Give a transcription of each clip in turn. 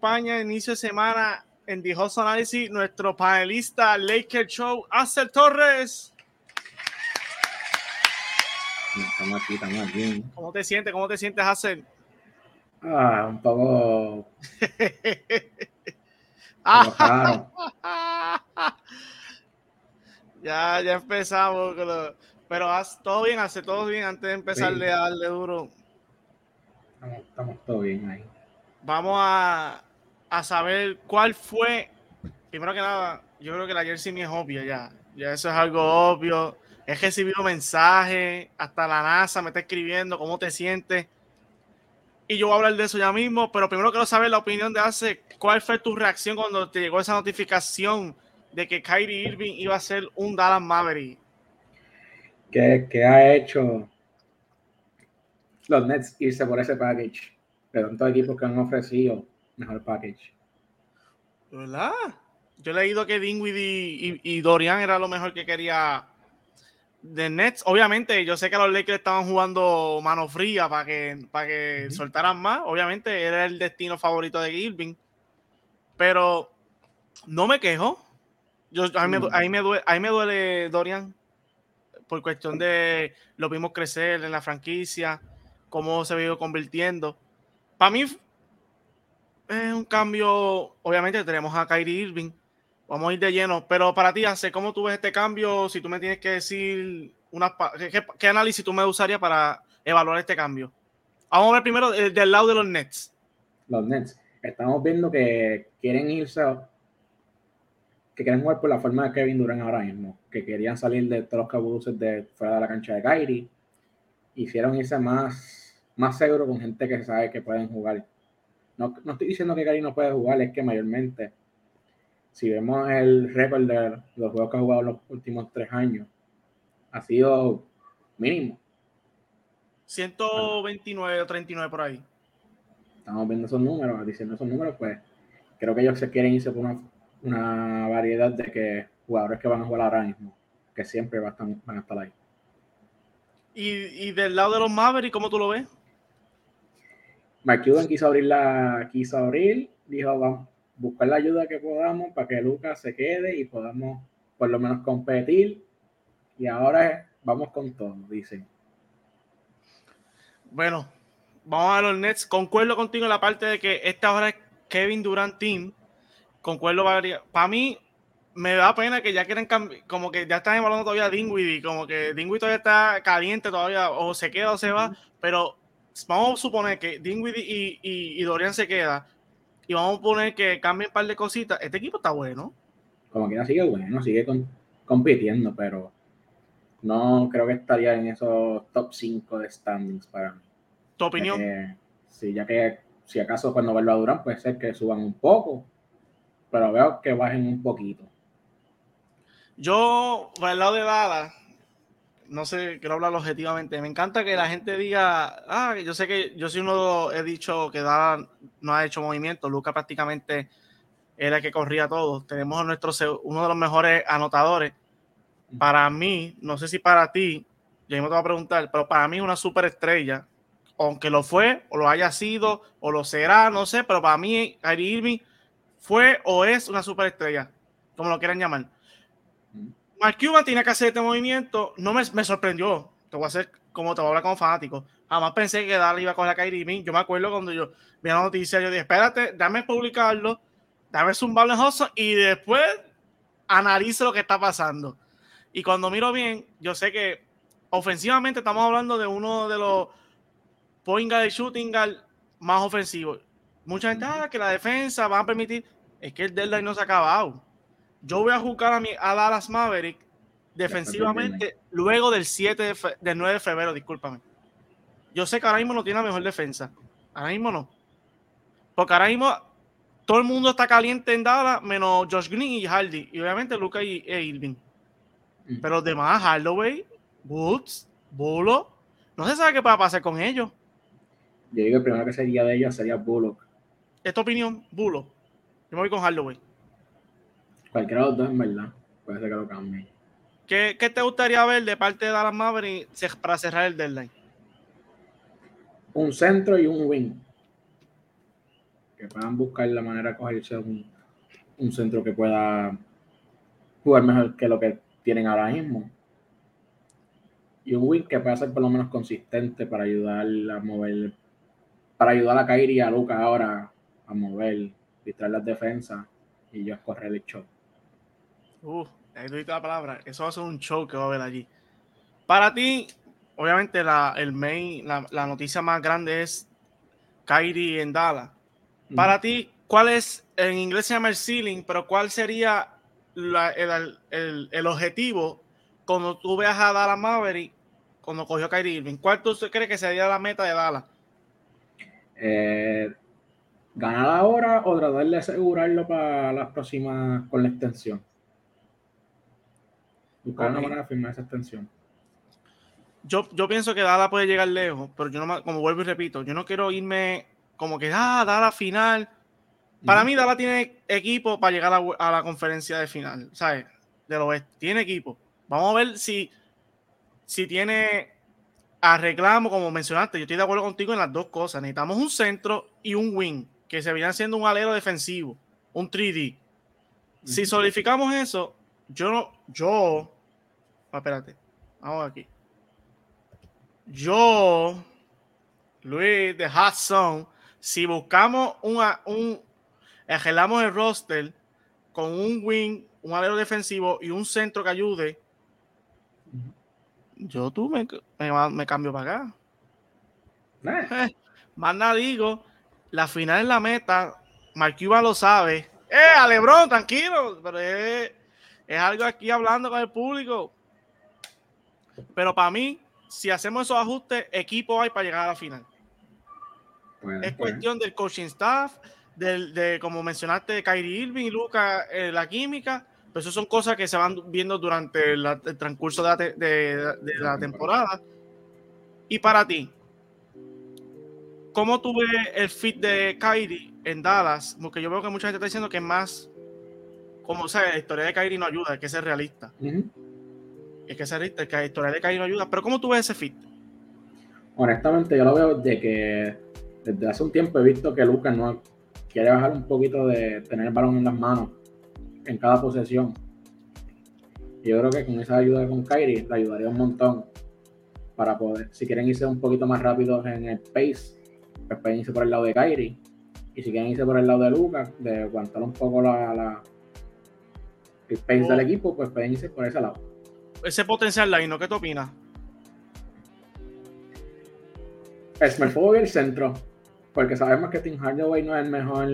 acompaña inicio de semana en The Hustle Analysis nuestro panelista Laker Show, Axel Torres. Estamos aquí, estamos aquí. ¿Cómo te sientes? ¿Cómo te sientes, Axel? Ah, un poco. Ya, ya empezamos. Pero haz todo bien, hace todo bien antes de empezarle Sí. a darle duro. Estamos, estamos todo bien ahí. Vamos a, a saber cuál fue. Primero que nada, yo creo que la jersey mía es obvia ya. Ya eso es algo obvio. He recibido mensajes, hasta la NASA me está escribiendo cómo te sientes. Y yo voy a hablar de eso ya mismo, pero primero quiero saber la opinión de Hace. ¿Cuál fue tu reacción cuando te llegó esa notificación de que Kyrie Irving iba a ser un Dallas Maverick? ¿Qué, qué ha hecho los Nets irse por ese package? De tantos equipos que han ofrecido mejor package. ¿Verdad? Yo he leído que Dinwiddie y, y Dorian era lo mejor que quería de Nets. Obviamente, yo sé que los Lakers estaban jugando mano fría para que, para que soltaran más. Obviamente, era el destino favorito de Irving. Pero no me quejo. Yo, a, mí me, Mm. a mí me duele, a mí me duele Dorian por cuestión de lo vimos crecer en la franquicia, cómo se vio convirtiendo. Para mí es un cambio. Obviamente tenemos a Kyrie Irving. Vamos a ir de lleno. Pero para ti, Ace, ¿cómo tú ves este cambio? Si tú me tienes que decir unas pa- ¿qué, qué- qué análisis tú me usarías para evaluar este cambio? Vamos a ver primero eh, del lado de los Nets. Los Nets. Estamos viendo que quieren irse, que quieren jugar por la forma de Kevin Durant ahora mismo, que querían salir de todos los cabuces de fuera de la cancha de Kyrie. Hicieron irse más, más seguro con gente que sabe que pueden jugar. No, no estoy diciendo que Kyrie no puede jugar, es que mayormente, si vemos el récord de los juegos que ha jugado en los últimos tres años, ha sido mínimo. 129 o 39 por ahí. estamos viendo esos números, diciendo esos números, pues creo que ellos se quieren irse por una, una variedad de que jugadores que van a jugar ahora mismo, que siempre van a estar, van a estar ahí. Y, y del lado de los Mavericks, ¿cómo tú lo ves? Mark Cuban quiso abrir la, quiso abrir, dijo vamos buscar la ayuda que podamos para que Lucas se quede y podamos por lo menos competir. Y ahora vamos con todo, dicen. Bueno, vamos a los Nets. Concuerdo contigo en la parte de que esta ahora es Kevin Durant Team. Concuerdo Para mí, me da pena que ya quieren como que ya están evaluando todavía a Dinwiddie, como que Dinwiddie todavía está caliente todavía, o se queda o se va, pero vamos a suponer que Dinwiddie y, y, y Dorian se queda, y vamos a poner que cambien un par de cositas. Este equipo está bueno. Como que sigue bueno, sigue con- compitiendo, pero no creo que estaría en esos top 5 de standings para mí. ¿Tu opinión? que- sí, ya que si acaso cuando vuelva a durar puede ser que suban un poco, pero veo que bajen un poquito. Yo, por el lado de Dallas, no sé, quiero hablar objetivamente. Me encanta que la gente diga, ah, yo sé que yo soy uno, he dicho que Dallas no ha hecho movimiento. Luca prácticamente era el que corría todo. Tenemos a nuestro, uno de los mejores anotadores. Para mí, no sé si para ti, yo mismo te voy a preguntar, pero para mí es una superestrella. Aunque lo fue, o lo haya sido, o lo será, no sé, pero para mí, Kyrie Irving fue o es una superestrella, como lo quieran llamar. Mark Cuban tiene que hacer este movimiento. No me, sorprendió. Te voy a hacer como te voy a hablar como fanático. Jamás pensé que Dallas iba a coger a Kyrie Irving. Yo me acuerdo cuando yo vi la noticia, yo dije, espérate, dame publicarlo, dame zumbarlo en y después analice lo que está pasando. Y cuando miro bien, yo sé que ofensivamente estamos hablando de uno de los point guard shooting guard más ofensivos. Mucha gente, ah, que la defensa va a permitir. Es que el deadline no se ha acabado. Yo voy a jugar a, mi, a Dallas Maverick defensivamente luego del 7 de fe- del 9 de febrero, discúlpame. Yo sé que ahora mismo no tiene la mejor defensa. Ahora mismo no. Porque ahora mismo todo el mundo está caliente en Dallas, menos Josh Green y Hardy. Y obviamente Luca y, e Irving. Pero los demás, Hardaway, Woods, Bulo, no se sabe qué va a pasar con ellos. Yo digo que el primero que sería de ellos sería Bullock. Esta opinión, Bulo. Yo me voy con Hardaway. Cualquiera de los dos, en verdad. Puede ser que lo cambie. ¿Qué, qué te gustaría ver de parte de Dallas Mavericks para cerrar el deadline? Un centro y un wing. Que puedan buscar la manera de cogerse un, un centro que pueda jugar mejor que lo que tienen ahora mismo. Y un wing que pueda ser por lo menos consistente para ayudar a mover, para ayudar a Kyrie y a Luca ahora a mover, distraer las defensas y yo a correr el show. Uh, ahí tú dijiste la palabra. Eso va a ser un show que va a haber allí. Para ti, obviamente, la, el main, la, la noticia más grande es Kyrie en Dallas. Para ti, ¿cuál es, en inglés se llama el ceiling, pero cuál sería la- el, el- el objetivo cuando tú veas a Dallas Maverick cuando cogió a Kyrie Irving? ¿Cuál tú crees que sería la meta de Dallas? Eh, ganar ahora o tratar de asegurarlo para las próximas con la extensión. Buscar una manera de firmar esa extensión. Yo, yo pienso que Dallas puede llegar lejos, pero yo no, como vuelvo y repito, yo no quiero irme como que, ah, Dallas final. Para mí, Dallas tiene equipo para llegar a, la- a la conferencia de final, ¿sabes? Del oeste. Tiene equipo. Vamos a ver si, si tiene a reclamo, como mencionaste. Yo estoy de acuerdo contigo en las dos cosas. Necesitamos un centro y un wing, que se viene siendo un alero defensivo, un 3D. Si solidificamos eso, yo no, yo, ah, espérate, vamos aquí. Yo, Luis de Zone, si buscamos una, un, arreglamos el roster con un wing, un alero defensivo y un centro que ayude, yo tú me, me, me cambio para acá. Eh, Eh, más nada digo, la final es la meta, Mark Cuban lo sabe. ¡Eh, a Lebron, tranquilo! Pero es, es algo aquí hablando con el público. Pero para mí, si hacemos esos ajustes, equipo hay para llegar a la final. Es puede. cuestión del coaching staff, del, de, como mencionaste, de Kyrie Irving y Luca, eh, la química. Pero eso son cosas que se van viendo durante la- el transcurso de la, te- de- de la temporada. Y para ti, ¿cómo tú ves el fit de Kyrie en Dallas? Porque yo veo que mucha gente está diciendo que es más, como o sea, la historia de Kyrie no ayuda, hay que ser realista. Hay que ser realista, que la historia de Kyrie no ayuda. Pero ¿cómo tú ves ese fit? Honestamente, yo lo veo de que desde hace un tiempo he visto que Lucas no quiere bajar un poquito de tener el balón en las manos en cada posesión. Y yo creo que con esa ayuda con Kyrie le ayudaría un montón para poder, si quieren irse un poquito más rápidos en el pace, pues pueden irse por el lado de Kyrie. Y si quieren irse por el lado de Lucas, de aguantar un poco la, la- el pace Oh. equipo, pues pueden irse por ese lado. Ese potencial line, ¿no? ¿Qué tú opinas? Small forward y el centro, porque sabemos que Tim Hardaway no es el mejor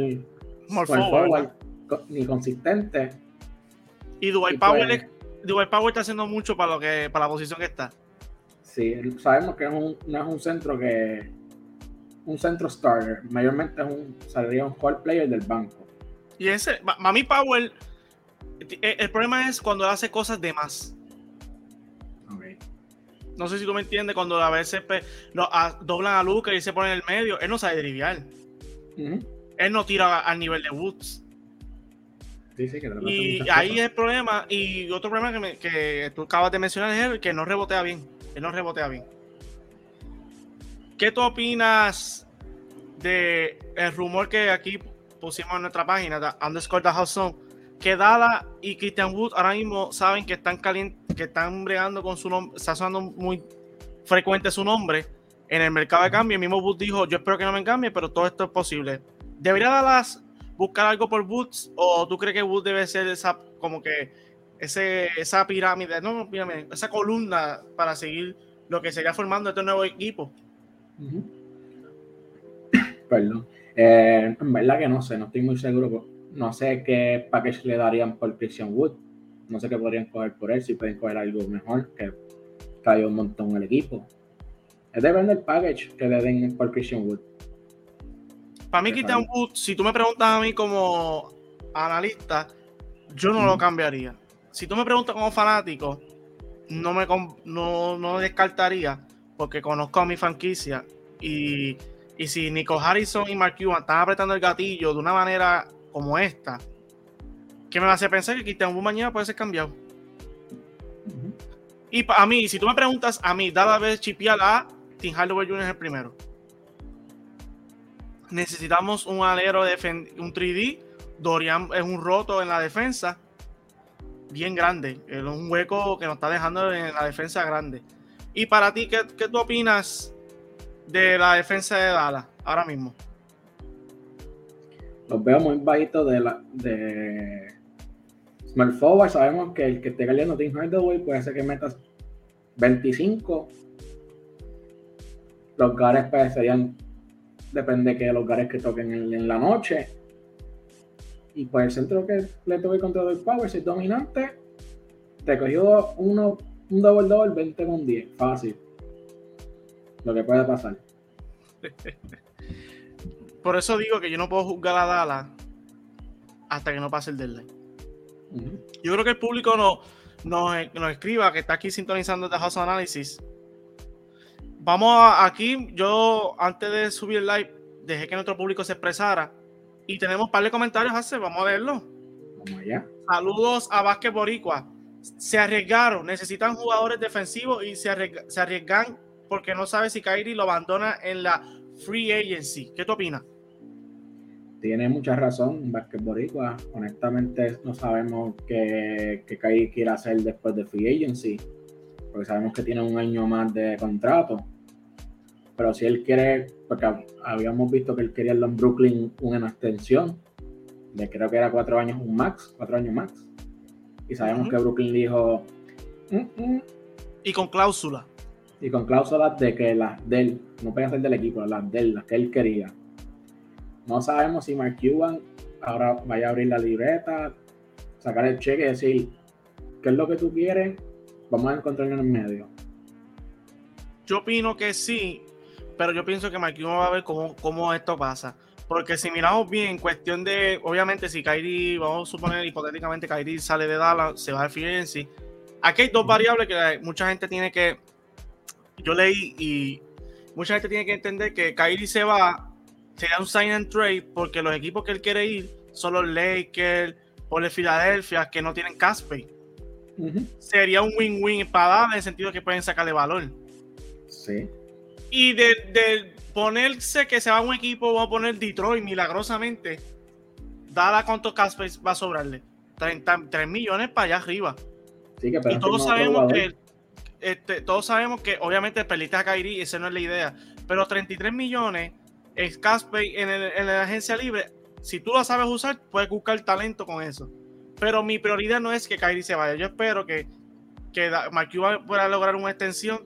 small forward, ni consistente. Y Dwight Powell, pues- es- Dwight Powell está haciendo mucho para lo que para la posición que está. Sí, sabemos que es un- no es un centro que un centro starter, mayormente es un saldría un core player del banco. Y ese, ma- Mami Powell, el problema es cuando hace cosas de más. No sé si tú me entiendes, cuando a veces a- doblan a Luca y se pone en el medio, él no sabe driviar. Él no tira al nivel de Woods. Sí, que Y ahí es el problema. Y otro problema que, me- que tú acabas de mencionar es el que no rebotea bien. Él no rebotea bien. ¿Qué tú opinas de el rumor que aquí pusimos en nuestra página, de underscore the house que Dala y Christian Wood ahora mismo saben que están calientes, que están bregando con su nombre, está sonando muy frecuente su nombre en el mercado de cambio. El mismo Wood dijo, yo espero que no me cambie, pero todo esto es posible. ¿Debería Dallas buscar algo por Woods o tú crees que Woods debe ser esa como que ese, esa pirámide, no, pirámide, esa columna para seguir lo que sería formando este nuevo equipo? Ujú. Perdón. Eh, en verdad que no sé, no estoy muy seguro. No sé qué package le darían por Christian Wood. No sé qué podrían coger por él, si pueden coger algo mejor, que trae un montón el equipo. Es depende del package que le den por Christian Wood. Para mí, Christian. Wood, si tú me preguntas a mí como analista, yo no lo cambiaría. Si tú me preguntas como fanático, no me no, no descartaría, porque conozco a mi franquicia y, y si Nico Harrison y Mark Cuban están apretando el gatillo de una manera como esta, ¿qué me hace pensar que Cristian mañana puede ser cambiado? Y a mí, si tú me preguntas a mí, dada vez chipiar a Tim Hardaway Jr. es el primero. Necesitamos un alero de un 3D. Dorian es un roto en la defensa. Bien grande. Es un hueco que nos está dejando en la defensa grande. Y para ti, ¿qué, qué tú opinas de la defensa de Dallas ahora mismo? Los veo muy bajitos de la de Small Forward. Sabemos que el que esté cayendo Tim Hardaway puede ser que metas 25. Los gares pues, serían, depende que los gares que toquen en, la noche. Y pues el centro que le toque contra el Power, si es dominante, te cogió uno, un double double 20 con 10. Fácil. Lo que puede pasar. Por eso digo que yo no puedo juzgar a Dallas hasta que no pase el deadline. Yo creo que el público no, nos, nos escriba, que está aquí sintonizando The House Analysis. Vamos a- aquí, yo antes de subir el live, dejé que nuestro público se expresara. Y tenemos un par de comentarios, hace, vamos a verlo. Vamos allá. Saludos a Vázquez Boricua. Se arriesgaron, necesitan jugadores defensivos y se, arriesga- se arriesgan porque no sabe si Kyrie lo abandona en la free agency. ¿Qué tú opinas? Tiene mucha razón, Vázquez Boricua. Honestamente, no sabemos qué, qué quiere hacer después de Free Agency, porque sabemos que tiene un año más de contrato. Pero si él quiere, porque hab- habíamos visto que él quería en Brooklyn una extensión, de creo que era cuatro años un max, cuatro años max. Y sabemos que Brooklyn dijo, "Mm, mm", Y con cláusula. y con cláusulas de que las de él, no pueden ser del equipo, las de él, las que él quería. No sabemos si Mark Cuban ahora vaya a abrir la libreta, sacar el cheque y decir, ¿qué es lo que tú quieres? Vamos a encontrarnos en el medio. Yo opino que sí, pero yo pienso que Marquinhos va a ver cómo, cómo esto pasa. Porque si miramos bien, cuestión de, obviamente, si Kyrie, vamos a suponer hipotéticamente Kyrie sale de Dallas, se va a agency. Aquí hay dos variables que mucha gente tiene que, yo leí y mucha gente tiene que entender que Kyrie se va, sería un sign and trade porque los equipos que él quiere ir son los Lakers, por el Philadelphia, que no tienen Casper. Ujú. Sería un win-win para Dallas en el sentido que pueden sacarle valor. Sí. Y de, de ponerse que se va a un equipo, vamos a poner Detroit milagrosamente. Dada cuánto Casper va a sobrarle. 33 millones para allá arriba. Sí, que Y todos sabemos que, este, todos sabemos que obviamente perdiste a Kyrie, esa no es la idea. Pero 33 millones es Casper en, el- en la agencia libre. Si tú lo sabes usar, puedes buscar talento con eso. Pero mi prioridad no es que Kyrie se vaya. Yo espero que, que Mark Cuban pueda lograr una extensión.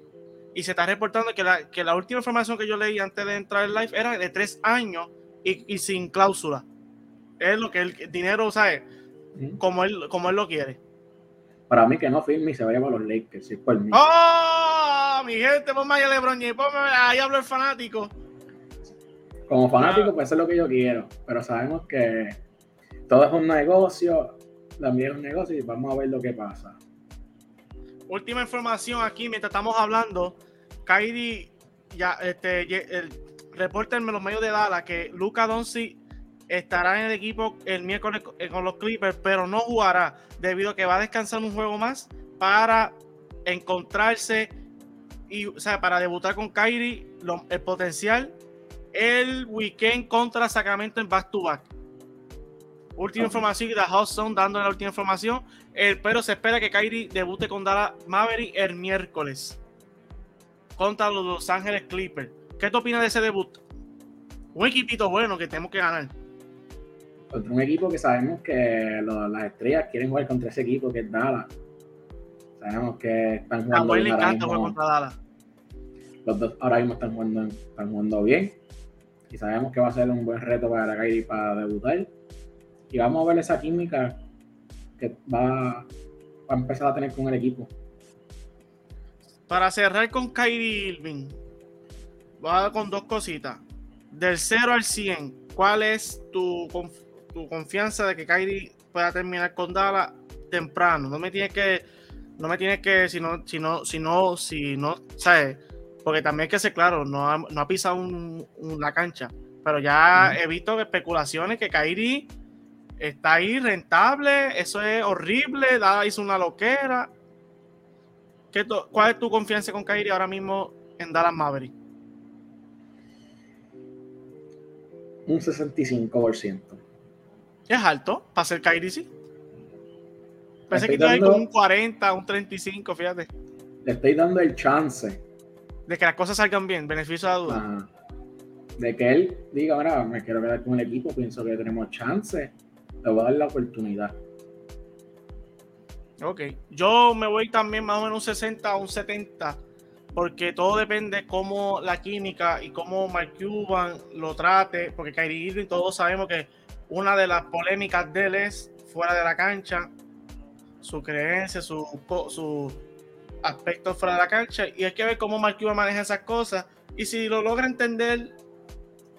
Y se está reportando que la, que la última información que yo leí antes de entrar en live era de tres años y, y sin cláusula. Es lo que el dinero, ¿sabes? Como él, como él lo quiere. Para mí que no firme y se vaya para los Lakers, es. ¡Oh! Mi gente, ponme ahí a LeBron James, ponme ahí hablo el fanático. Como fanático, pues eso es lo que yo quiero. Pero sabemos que todo es un negocio, también es un negocio y vamos a ver lo que pasa. Última información aquí mientras estamos hablando. Kyrie, ya, este, el, reporta en los medios de Dallas que Luca Doncic estará en el equipo el miércoles co- eh, con los Clippers, pero no jugará debido a que va a descansar un juego más para encontrarse y, o sea, para debutar con Kyrie, lo- el potencial el weekend contra Sacramento en back to back. Última Ok. información The Zone dando la última información. El, pero se espera que Kyrie debute con Dallas Maverick el miércoles contra los Los Ángeles Clippers. ¿Qué tú opinas de ese debut? Un equipito bueno que tenemos que ganar. Contra un equipo que sabemos que lo- las estrellas quieren jugar contra ese equipo que es Dallas. Sabemos que están A jugando Juan le encanta jugar contra Dallas. Los dos ahora mismo están jugando, están jugando bien. Y sabemos que va a ser un buen reto para Kyrie para debutar. Y vamos a ver esa química que va, va a empezar a tener con el equipo. Para cerrar con Kyrie Irving, voy a dar con dos cositas. Del 0 al 100, ¿cuál es tu, tu confianza de que Kyrie pueda terminar con Dallas temprano? No me tienes que, no me tienes que, si no, si no, si no, si no, ¿sabes? Porque también hay que ser claro, no ha, no ha pisado un- un- la cancha. Pero ya he visto especulaciones que Kairi está ahí rentable, eso es horrible, Dada hizo una loquera. ¿Qué ¿Cuál es tu confianza con Kairi ahora mismo en Dallas Maverick? Un 65%. Es alto para ser Kairi, sí. Pensé que iba a ir como un 40, un 35, fíjate. Le estoy dando el chance De que las cosas salgan bien, beneficio de la duda. ajá, de que él diga, ahora me quiero quedar con el equipo, pienso que tenemos chance, le voy a dar la oportunidad. Ok. Yo me voy también más o menos un 60 o un 70, porque todo depende cómo la química y cómo Mark Cuban lo trate, porque Kyrie Irving todos sabemos que una de las polémicas de él es fuera de la cancha, su creencia, su aspecto fuera de la cancha, y hay que ver cómo Mark Cuban maneja esas cosas, y si lo logra entender,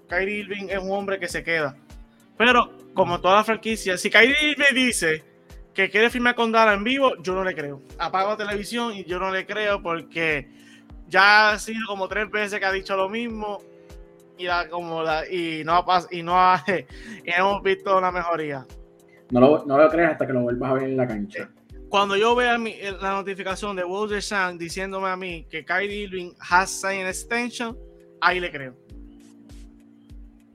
Kyrie Irving es un hombre que se queda. Pero, como toda la franquicia, si Kyrie Irving dice que quiere firmar con Dara en vivo, yo no le creo. Apago la televisión y yo no le creo porque ya ha sido como tres veces que ha dicho lo mismo y, la- como la- y no ha y no ha- y hemos visto una mejoría. No lo, no lo creas hasta que lo vuelvas a ver en la cancha. Cuando yo vea mi- la notificación de Walter Shang diciéndome a mí que Kyrie Irving has signed an extension, ahí le creo.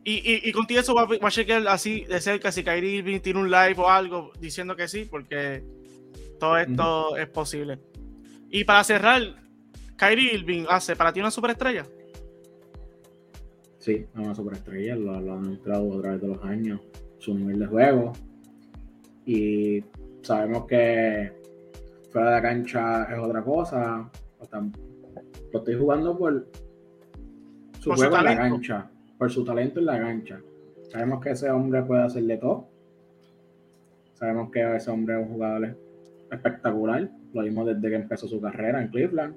Y, y, y contigo eso va, a- va a chequear así de cerca si Kyrie Irving tiene un live o algo diciendo que sí, porque todo esto es posible. Y para cerrar, Kyrie Irving hace para ti una superestrella. Sí, es una superestrella, lo, lo han entrado a través de los años, su nivel de juego. Y sabemos que fuera de la cancha es otra cosa. Lo estoy jugando por su Por su juego en la cancha, por su talento en la cancha. Sabemos que ese hombre puede hacerle todo. Sabemos que ese hombre es un jugador espectacular. Lo vimos desde que empezó su carrera en Cleveland.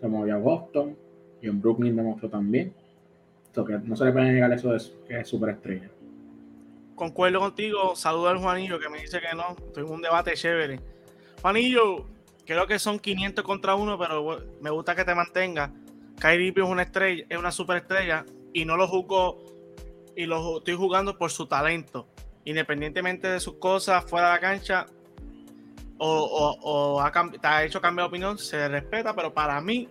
Se movió a Boston y en Brooklyn demostró también. So que no se le puede negar eso de que es superestrella. Concuerdo contigo. Saludo al Juanillo que me dice que no. Estoy en un debate chévere. Juanillo, creo que son 500 contra uno, pero bueno, me gusta que te mantenga. Kyrie es una estrella, es una superestrella y no lo juzgo y lo estoy jugando por su talento, independientemente de sus cosas fuera de la cancha o, ha, te ha hecho cambiar de opinión, se respeta, pero para mí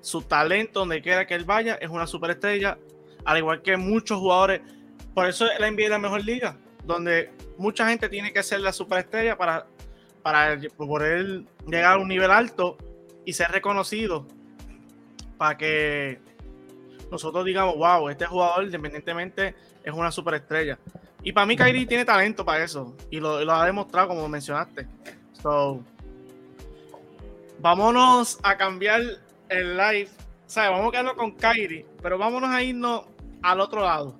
su talento donde quiera que él vaya es una superestrella, al igual que muchos jugadores. Por eso la NBA es la mejor liga, donde mucha gente tiene que ser la superestrella para, para poder llegar a un nivel alto y ser reconocido para que nosotros digamos, wow, este jugador independientemente es una superestrella. Y para mí Kyrie tiene talento para eso y lo, y lo ha demostrado como mencionaste. So, vámonos a cambiar el live. O sea, vamos a quedarnos con Kyrie, pero vámonos a irnos al otro lado.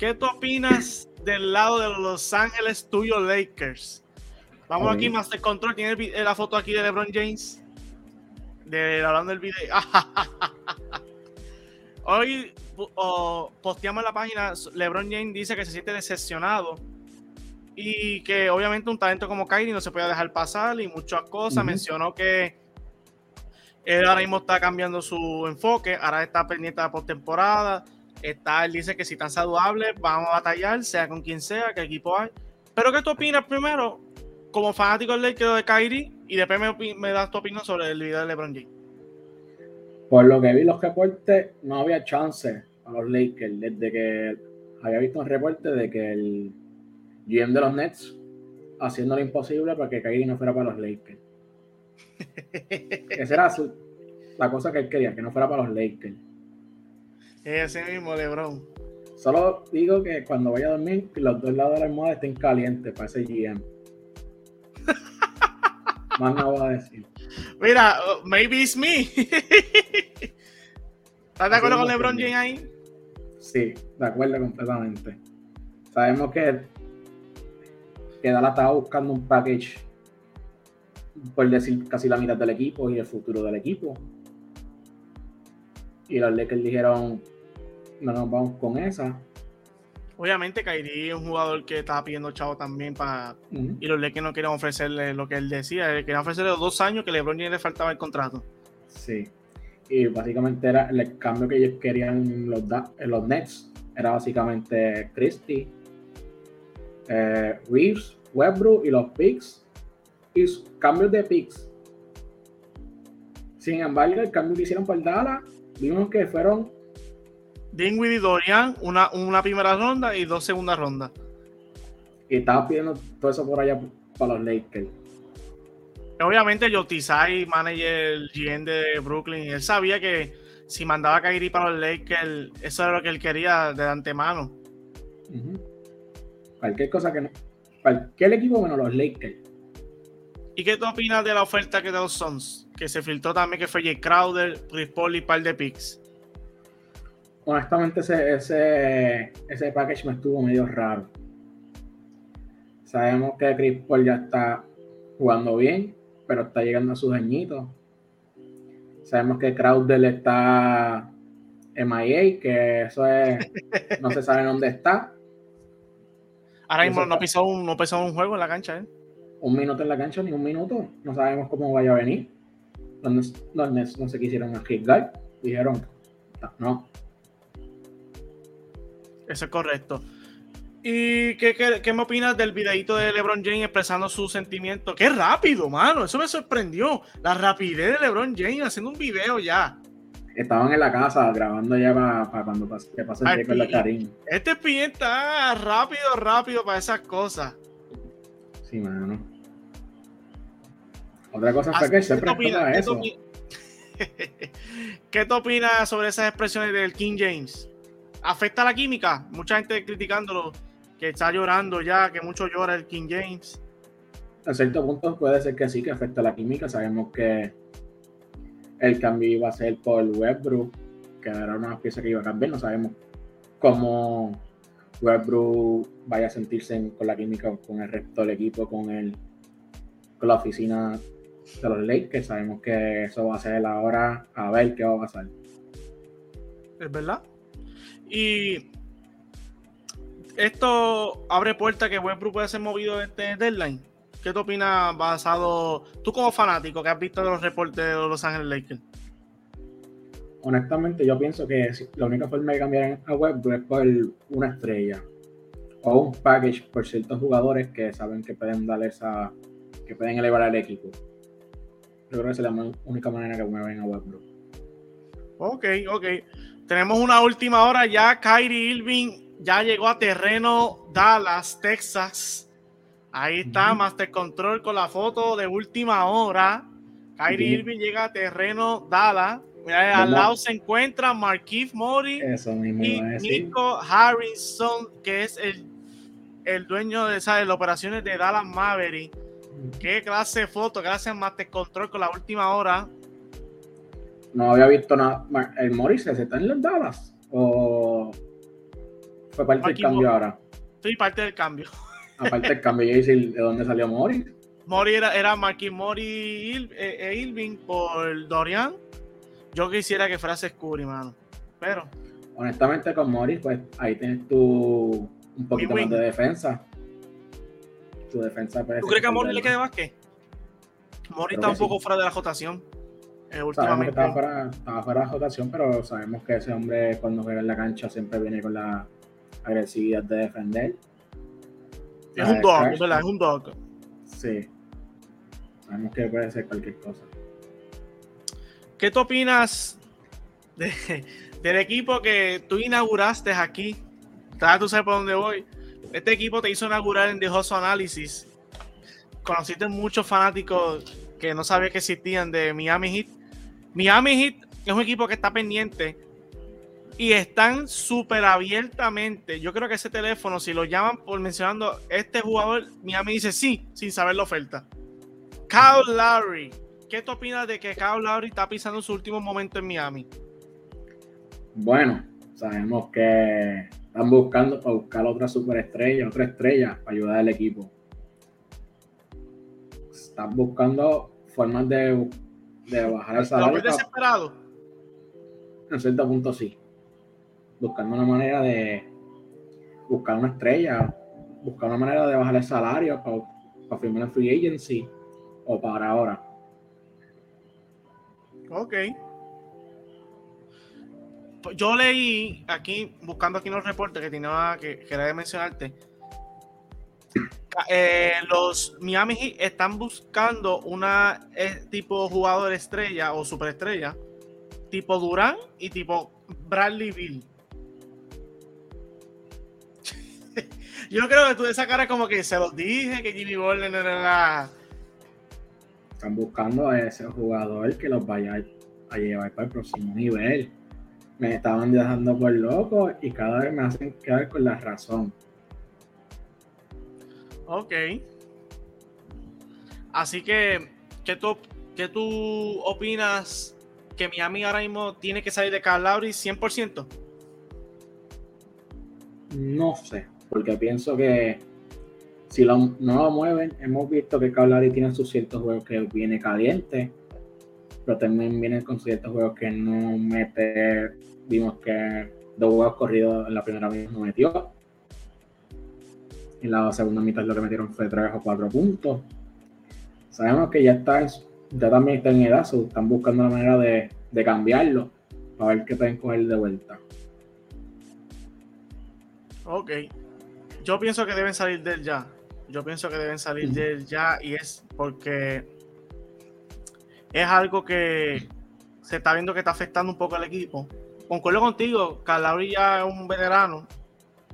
¿Qué tú opinas del lado de los Ángeles tuyo Lakers? Vamos aquí, Master Control. Tiene el vi- la foto aquí de LeBron James. De hablando del video. Hoy oh, posteamos en la página. LeBron James dice que se siente decepcionado. Y que obviamente un talento como Kyrie no se puede dejar pasar y muchas cosas. Mencionó que él ahora mismo está cambiando su enfoque. Ahora está pendiente de la postemporada. Está, él dice que si están saludables, vamos a batallar, sea con quien sea, que equipo hay. Pero ¿qué tú opinas primero, como fanático del Lakers de Kyrie? Y después me, das tu opinión sobre el video de LeBron James. Por lo que vi los reportes, no había chance a los Lakers desde que había visto un reporte de que el GM de los Nets haciendo lo imposible para que Kyrie no fuera para los Lakers. Esa era su- la cosa que él quería, que no fuera para los Lakers. Ese mismo LeBron. Solo digo que cuando vaya a dormir, los dos lados de la almohada estén calientes para ese GM. Más no voy a decir. Mira, uh, maybe it's me. ¿Estás de acuerdo con LeBron. James ahí? Sí, de acuerdo completamente. Sabemos que, que Dallas estaba buscando un package, por decir casi la mitad del equipo y el futuro del equipo. Y los Lakers dijeron, no nos vamos con esa. Obviamente, Kyrie es un jugador que estaba pidiendo chavo también para. Y los Lakers no querían ofrecerle lo que él decía. Él quería ofrecerle los dos años que LeBron James le faltaba el contrato. Sí. y básicamente era el cambio que ellos querían los, da- los Nets. Era básicamente Christie, eh, Reeves, Westbrook y los picks. Y cambios de picks. Sin embargo, el cambio que hicieron por Dallas, vimos que fueron Dinwiddie y Dorian, una, una primera ronda y dos segundas rondas. y estaba pidiendo todo eso por allá para los Lakers. Obviamente, Yotisai, manager GM de Brooklyn, él sabía que si mandaba a Kyrie para los Lakers, eso era lo que él quería de antemano. Cualquier cosa que no. Cualquier equipo menos los Lakers. ¿Y qué tú opinas de la oferta que de los Suns? Que se filtró también que fue Jay Crowder, Chris Paul y par de picks. honestamente ese, ese, ese package me estuvo medio raro. Sabemos que Chris Paul ya está jugando bien, pero está llegando a sus añitos. Sabemos que Crowder está MIA, que eso es, no se sabe dónde está. Ahora mismo no pisó, un, no pisó un juego en la cancha, ¿eh? Un minuto en la cancha, ni un minuto. No sabemos cómo vaya a venir. Los los Nets no se quisieron arriesgar. Dijeron, no, Eso es correcto. ¿Y qué, qué, qué me opinas del videito de LeBron James expresando sus sentimientos? ¡Qué rápido, mano! Eso me sorprendió. La rapidez de LeBron James haciendo un video ya. estaban en la casa grabando ya para cuando pas- que pase el en la cariño. Este pin está rápido, rápido para esas cosas. Sí, mano. Otra cosa fue que ¿Qué te eso. ¿Qué te opinas sobre esas expresiones del King James? ¿Afecta la química? Mucha gente criticándolo, que está llorando ya, que mucho llora el King James. A cierto punto puede ser que sí, que afecta la química. Sabemos que el cambio iba a ser por Westbrook, que era una pieza que iba a cambiar. No sabemos cómo Westbrook vaya a sentirse en- con la química con el resto del equipo, con el con la oficina de los Lakers. Sabemos que eso va a ser ahora a ver qué va a pasar. ¿Es verdad? Y esto abre puerta que Westbrook puede ser movido este deadline. ¿Qué te opinas basado, tú como fanático que has visto los reportes de los Ángeles Lakers? honestamente yo pienso que la única forma de cambiar a Westbrook es por una estrella o un package por ciertos jugadores que saben que pueden darle esa que pueden elevar al equipo yo creo que esa es la única manera que mueven a Westbrook Ok, ok. Tenemos una última hora ya. Kyrie Irving ya llegó a terreno Dallas, Texas. Ahí está. Master Control con la foto de última hora. Kyrie. Irving llega a terreno Dallas. Mira, al lado se encuentra Marquise Mori eso mismo y Nico Harrison, que es el, el dueño de, ¿sabes? las operaciones de Dallas Maverick. Qué clase de foto, gracias Master Control con la última hora. no había visto nada el Morris ese está en los Dallas o fue parte del cambio ahora Soy parte del cambio. aparte del cambio yo de dónde salió Morris Mori era, era Marquis Mori Il- eh, eh, Irving por Dorian. Yo quisiera que fuera Scurry, mano. Pero, honestamente con Morris pues ahí tienes tu un poquito más de defensa tu defensa ¿tú ser crees que a Mori le quede básquet? Mori está un poco sí. fuera de la rotación. eh, últimamente. estaba fuera, estaba fuera de rotación, pero sabemos que ese hombre cuando juega en la cancha siempre viene con la agresividad de defender. Es un dog, es verdad, es un dog. Sí. Sabemos que puede ser cualquier cosa. ¿Qué tú opinas de- del equipo que tú inauguraste aquí? Tú sabes por dónde voy. Este equipo te hizo inaugurar en The Hustle Analysis. Conociste muchos fanáticos que no sabía que existían de Miami Heat. Miami Heat es un equipo que está pendiente y están súper abiertamente. Yo creo que ese teléfono, si lo llaman por mencionando este jugador, Miami dice sí, sin saber la oferta. Kyle Lowry. ¿Qué tú opinas de que Kyle Lowry está pisando su último momento en Miami? Bueno, sabemos que están buscando para buscar otra superestrella, otra estrella para ayudar al equipo. Están buscando formas de, de bajar el ¿Lo salario. desesperado? en cierto punto sí. Buscando una manera de buscar una estrella, buscar una manera de bajar el salario para, para firmar en free agency o para ahora. Ok. Yo leí aquí, buscando aquí los reportes que tenía que quería mencionarte. eh, los Miami Heat están buscando una eh, tipo jugador estrella o superestrella, tipo Durán y tipo Bradley Bill. Yo creo que tú esa cara como que se los dije que Jimmy Butler era la... Están buscando a ese jugador que los vaya a llevar para el próximo nivel. Me estaban dejando por loco y cada vez me hacen quedar con la razón. Ok. Así que, ¿qué tú, qué tú opinas que Miami ahora mismo tiene que salir de Carl Lowry 100%? No sé, porque pienso que si lo- no lo mueven, hemos visto que Caulari tiene sus ciertos juegos que viene caliente, pero también viene con ciertos juegos que no mete. Vimos que dos juegos corridos en la primera mitad no metió. En la segunda mitad lo que metieron fue tres o cuatro puntos. Sabemos que ya está, ya también está en edad, so están buscando la manera de, de cambiarlo para ver qué pueden coger de vuelta. Ok. Yo pienso que deben salir de él ya. Yo pienso que deben salir de él ya y es porque es algo que se está viendo que está afectando un poco al equipo. Concuerdo contigo, Calabria ya es un veterano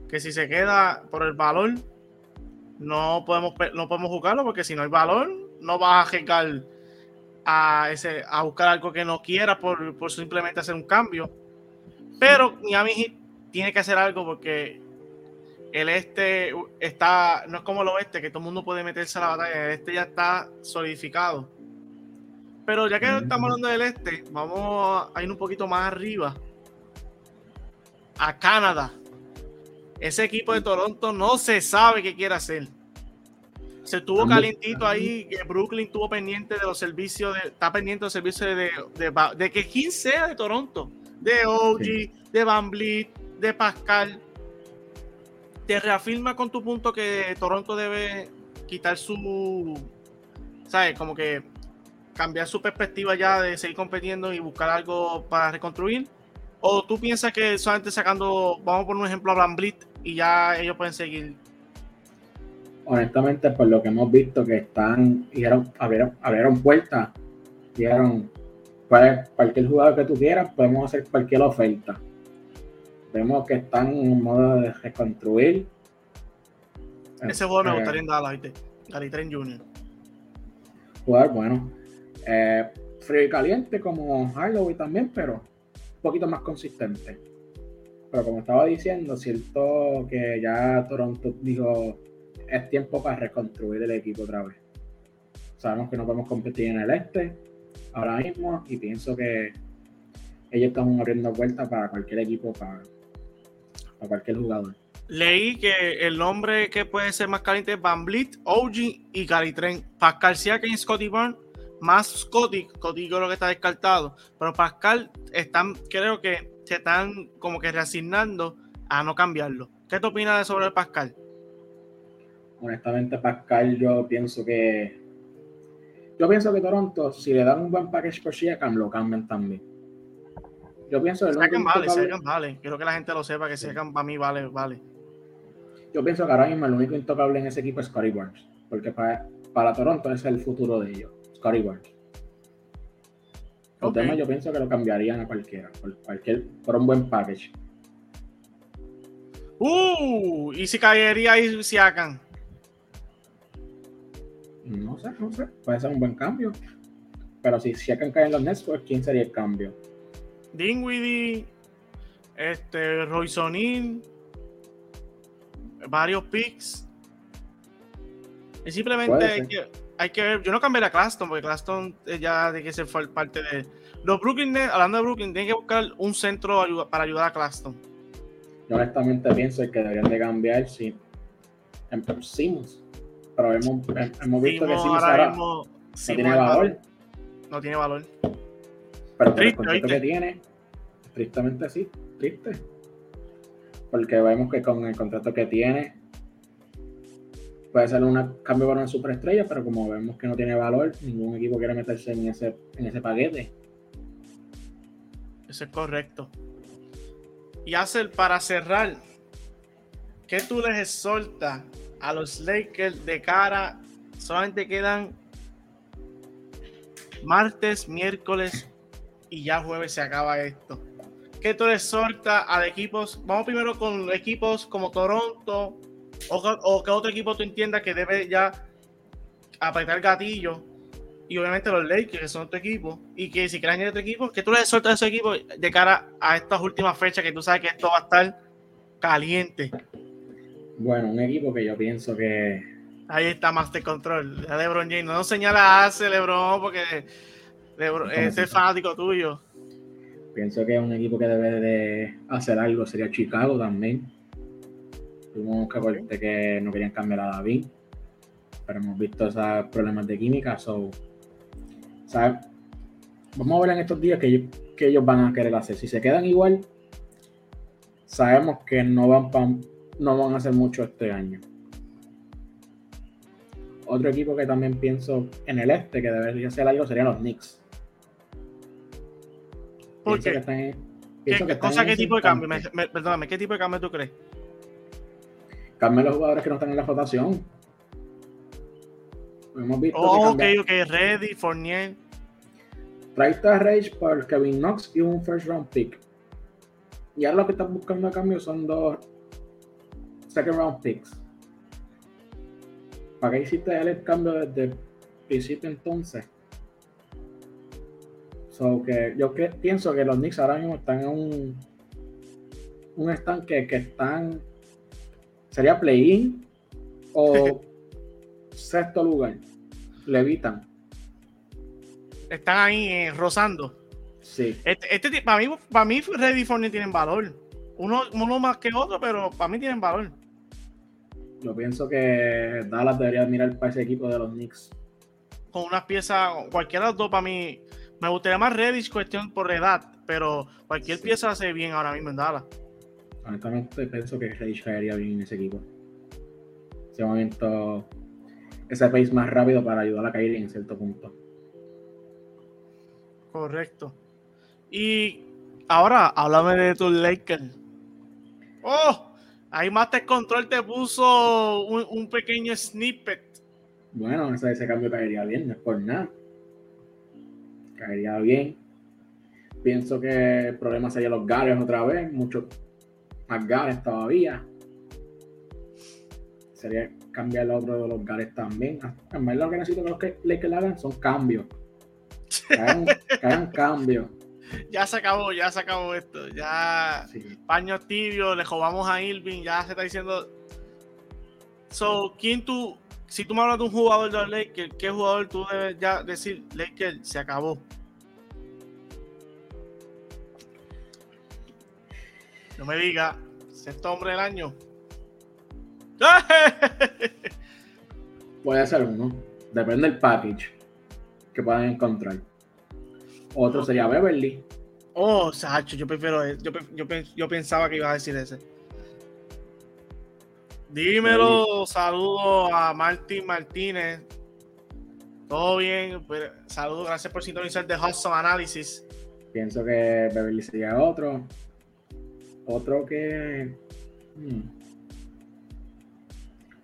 que si se queda por el valor, no podemos, no podemos jugarlo porque si no hay valor, no vas a arriesgar a, ese, a buscar algo que no quiera por, por simplemente hacer un cambio. Pero Miami tiene que hacer algo porque el este está, no es como el oeste, que todo el mundo puede meterse a la batalla, el este ya está solidificado. Pero ya que estamos hablando del este, vamos a ir un poquito más arriba. A Canadá. Ese equipo de Toronto no se sabe qué quiere hacer. Se estuvo calientito ahí, que Brooklyn tuvo pendiente de los servicios, de, está pendiente de los servicios de, de, que quien sea de Toronto, de OG, Sí. de Van Vliet, de Pascal. Te reafirma con tu punto que Toronto debe quitar su, ¿sabes? Como que cambiar su perspectiva ya de seguir compitiendo y buscar algo para reconstruir. ¿O tú piensas que solamente sacando, vamos a poner un ejemplo a Vliet y ya ellos pueden seguir? honestamente, por lo que hemos visto, que están, dijeron, abrieron, abrieron puertas, dijeron, pues, cualquier jugador que tú quieras, podemos hacer cualquier oferta. Vemos que están en modo de reconstruir. Ese juego me Eh, gustaría en Dallas. Gary Trent Jr. Jugar, bueno, eh, frío y caliente como Halloween también, pero un poquito más consistente. Pero como estaba diciendo, siento que ya Toronto dijo, es tiempo para reconstruir el equipo otra vez. Sabemos que no podemos competir en el este ahora mismo y pienso que ellos están abriendo puertas para cualquier equipo, para, cualquier jugador. Leí que el nombre que puede ser más caliente es Van Vliet, OG y Gary Trent. Pascal Siakam y Scotty Barnes, más Scotty yo creo que está descartado, pero Pascal están, creo que se están como que reasignando a no cambiarlo. ¿Qué te opinas de sobre Pascal? honestamente Pascal yo pienso que yo pienso que Toronto si le dan un buen package por Siakam lo cambian también yo pienso que Siakam vale, Siakam vale. Quiero que la gente lo sepa que Siakam para mí vale, vale. yo pienso que ahora mismo el único intocable en ese equipo es Scotty Barnes porque para, para Toronto es el futuro de ellos Scotty Barnes los Ok. demás yo pienso que lo cambiarían a cualquiera por cualquier por un buen package Uh, y si caería ahí Siakam. no sé no sé puede ser un buen cambio pero si Siakam cae en los Nets pues quién sería el cambio Dinwiddie, este, Royce O'Neal, varios picks. Y simplemente que, hay que ver. Yo no cambiaría a Claston, porque Claston eh, ya de que se fue parte de. Los Brooklyn, Nets, hablando de Brooklyn, tienen que buscar un centro para ayudar a Claston. Yo honestamente pienso que deberían de cambiar si en Simmons. Pero hemos, hemos visto que Simmons ahora mismo- no tiene valor, valor, No tiene valor. pero por el ¿oíste? que tiene, tristemente sí, triste. Porque vemos que con el contrato que tiene puede ser un cambio para una superestrella, pero como vemos que no tiene valor, ningún equipo quiere meterse en ese, en ese paquete. Eso es correcto. Y hacer para cerrar, ¿qué tú les exhortas a los Lakers de cara? Solamente quedan martes, miércoles y ya jueves se acaba esto. ¿Qué tú les exhortas a equipos? Vamos primero con equipos como Toronto o, o que otro equipo tú entiendas que debe ya apretar el gatillo y obviamente los Lakers, que son tu equipo, y que si quieres añadir otro equipo, que tú les sueltas a ese equipo de cara a estas últimas fechas que tú sabes que esto va a estar caliente. Bueno, un equipo que yo pienso que. Ahí está Master Control, LeBron James. No señala a ese LeBron porque Lebron, ese es fanático tuyo. Pienso que un equipo que debe de hacer algo sería Chicago también. Tuvimos que okay. que no querían cambiar a David, pero hemos visto esos problemas de química. So, ¿sabes? Vamos a ver en estos días que ellos, que ellos van a querer hacer. Si se quedan igual, sabemos que no van, pa, no van a hacer mucho este año. Otro equipo que también pienso en el este que debería hacer algo serían los Knicks. ¿Por qué? Que ¿Qué, qué, cosa, ¿Qué tipo de cambio? Me, me, perdóname, ¿qué tipo de cambio tú crees? Cambien los jugadores que no están en la rotación. Hemos visto oh, que ok, ok, Ready, Fournier. Traiste a Rage por Kevin Knox y un first round pick. Y ahora lo que están buscando a cambio son dos second round picks. ¿Para qué hiciste el cambio desde el principio entonces? So que yo que, pienso que los Knicks ahora mismo están en un, un estanque que están. Sería play-in o sexto lugar. Levitan. Están ahí eh, rozando. Sí. Este, este, para mí, para mí Ready Fournier tienen valor. Uno, uno más que otro, pero para mí tienen valor. Yo pienso que Dallas debería mirar para ese equipo de los Knicks. Con unas piezas, cualquiera de los dos para mí. Me gustaría más Reddish cuestión por edad, pero cualquier sí. pieza hace bien ahora mismo en Dallas. Honestamente pienso que Reddish caería bien en ese equipo. Ese momento, ese pace más rápido para ayudar a caer en cierto punto. Correcto. Y ahora, háblame de tus Lakers. ¡Oh! Ahí Master Control te puso un, un pequeño snippet. Bueno, ese, ese, cambio caería bien, no es por nada. Caería bien. Pienso que el problema sería los Gares otra vez, muchos más Gares todavía. Sería cambiar el otro de los Gares también. Vez lo que necesito que los que Lakers hagan son cambios. Que hagan, que hagan cambios ya se acabó, ya se acabó esto. Ya sí. paños tibios, le jugamos a Irving, ya se está diciendo. So, ¿quién tú, si tú me hablas de un jugador de los Lakers, qué jugador tú debes ya decir, Lakers se acabó? No me diga, sexto hombre del año. Puede ser uno, depende del package que puedan encontrar. Otro sería Beverly. Oh, Sacho, yo prefiero yo, yo, yo, pensaba que ibas a decir ese. Dímelo, sí. saludo a Martín Martínez. Todo bien, pues, saludos, gracias por sintonizar de Hudson Analysis. Pienso que Beverly sería otro. Otro que. Hmm.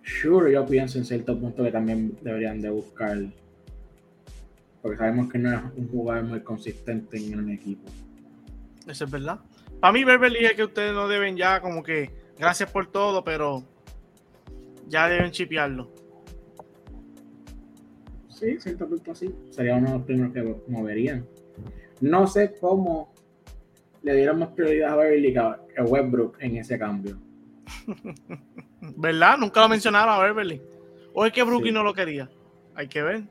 Sure, yo pienso en cierto punto que también deberían de buscar porque sabemos que no es un jugador muy consistente en un equipo. Eso es verdad. Para mí, Beverly es que ustedes no deben ya como que gracias por todo, pero ya deben chipearlo. Sí, cierto punto así. Sería uno de los primeros que moverían. No sé cómo le dieron más prioridad a Beverly que a Westbrook en ese cambio. ¿Verdad? Nunca lo mencionaron a Beverly. O es que Brooklyn sí. no lo quería. Hay que ver.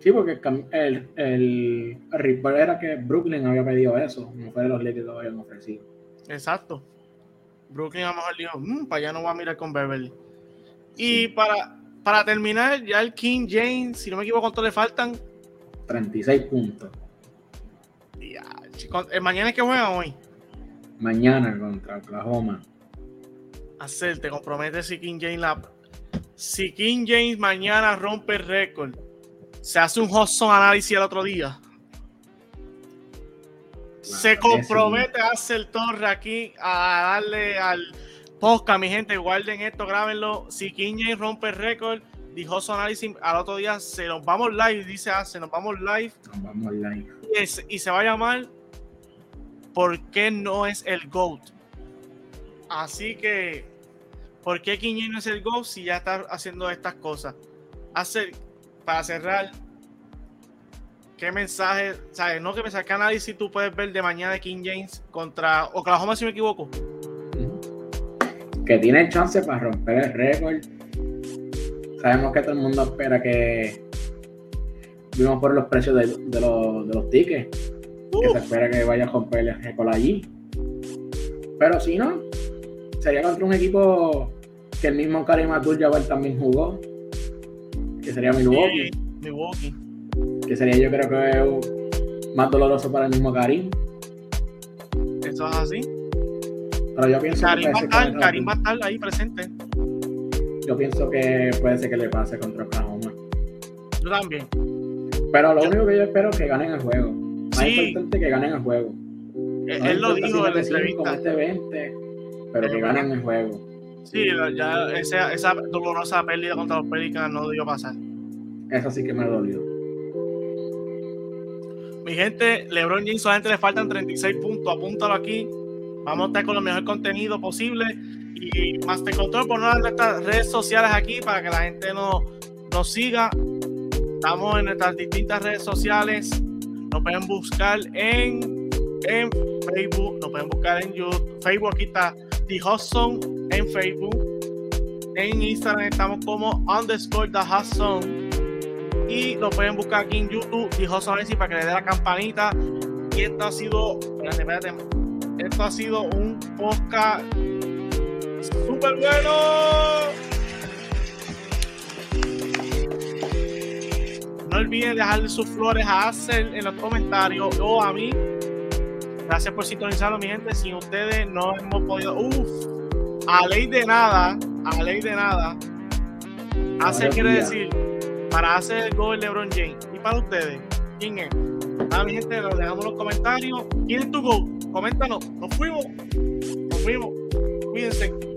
Sí, porque el, el, el era que Brooklyn había pedido eso, no fue de los Lakers que lo habían ofrecido. Exacto. Brooklyn a lo mejor dijo, mmm, para allá no va a mirar con Beverly. Y sí. para, para terminar, ya el King James, si no me equivoco, ¿cuánto le faltan? 36 puntos. Ya, chicos, ¿el mañana es que juegan hoy? Mañana contra Oklahoma. Hacer, te comprometes si King James la. Si King James mañana rompe el récord se hace un Hudson análisis el otro día. Se compromete a hacer torre aquí a darle al podcast, mi gente. Guarden esto, grábenlo. Si King James rompe el récord, dijo su análisis al otro día, se nos vamos live, dice hace, nos vamos live. Nos vamos live. Y, es- y se va a llamar ¿Por qué no es el GOAT? Así que, ¿por qué James no es el GOAT si ya está haciendo estas cosas? Hacer, para cerrar, ¿qué mensaje, sabes? No, qué mensaje, qué análisis tú puedes ver de mañana King James contra Oklahoma, si me equivoco? Que tiene chance para romper el récord. Sabemos que todo el mundo espera que. Vimos por los precios de los, de los tickets. Que se espera que vaya a romper el récord allí. Pero si no, sería contra un equipo que el mismo Karim Abdul-Jabbar también jugó. Que sería Milwaukee. Sí, Milwaukee. Que sería yo creo que más doloroso para el mismo Karim. Eso es así. Pero yo pienso Karim que va estar, Karim va a estar ahí presente. yo pienso que puede ser que le pase contra Oklahoma. Yo también. Pero lo único que yo espero es que ganen el juego. Más Sí. importante que ganen el juego. Él, No él lo dijo en la entrevista. mete 20, pero que ganen el juego. Sí, ya esa, esa dolorosa pérdida contra los Pelicans no debió pasar. Eso sí que me dolió. Mi gente, LeBron James solamente le faltan 36 puntos. Apúntalo aquí. Vamos a estar con el mejor contenido posible. Y Master Control, por nuestras redes sociales aquí para que la gente nos, nos siga. Estamos en nuestras distintas redes sociales. Nos pueden buscar en, en Facebook, nos pueden buscar en YouTube. Facebook aquí está The Hudson en Facebook. En Instagram estamos como underscore The Hudson. Y lo pueden buscar aquí en YouTube, The Hudson para que le dé la campanita. Y esto ha sido, espérate, espérate. Esto ha sido un podcast súper bueno. No olviden dejarle sus flores a Axel en los comentarios o a mí. Gracias por sintonizarlo, mi gente. Sin ustedes no hemos podido. Uf, a ley de nada, a ley de nada. Axel quiere decir, para hacer el gol LeBron James. Y para ustedes, ¿quién es? Nada, mi gente, lo dejamos en los comentarios. ¿Quién es tu gol? Coméntanos. Nos fuimos. Nos fuimos. Cuídense.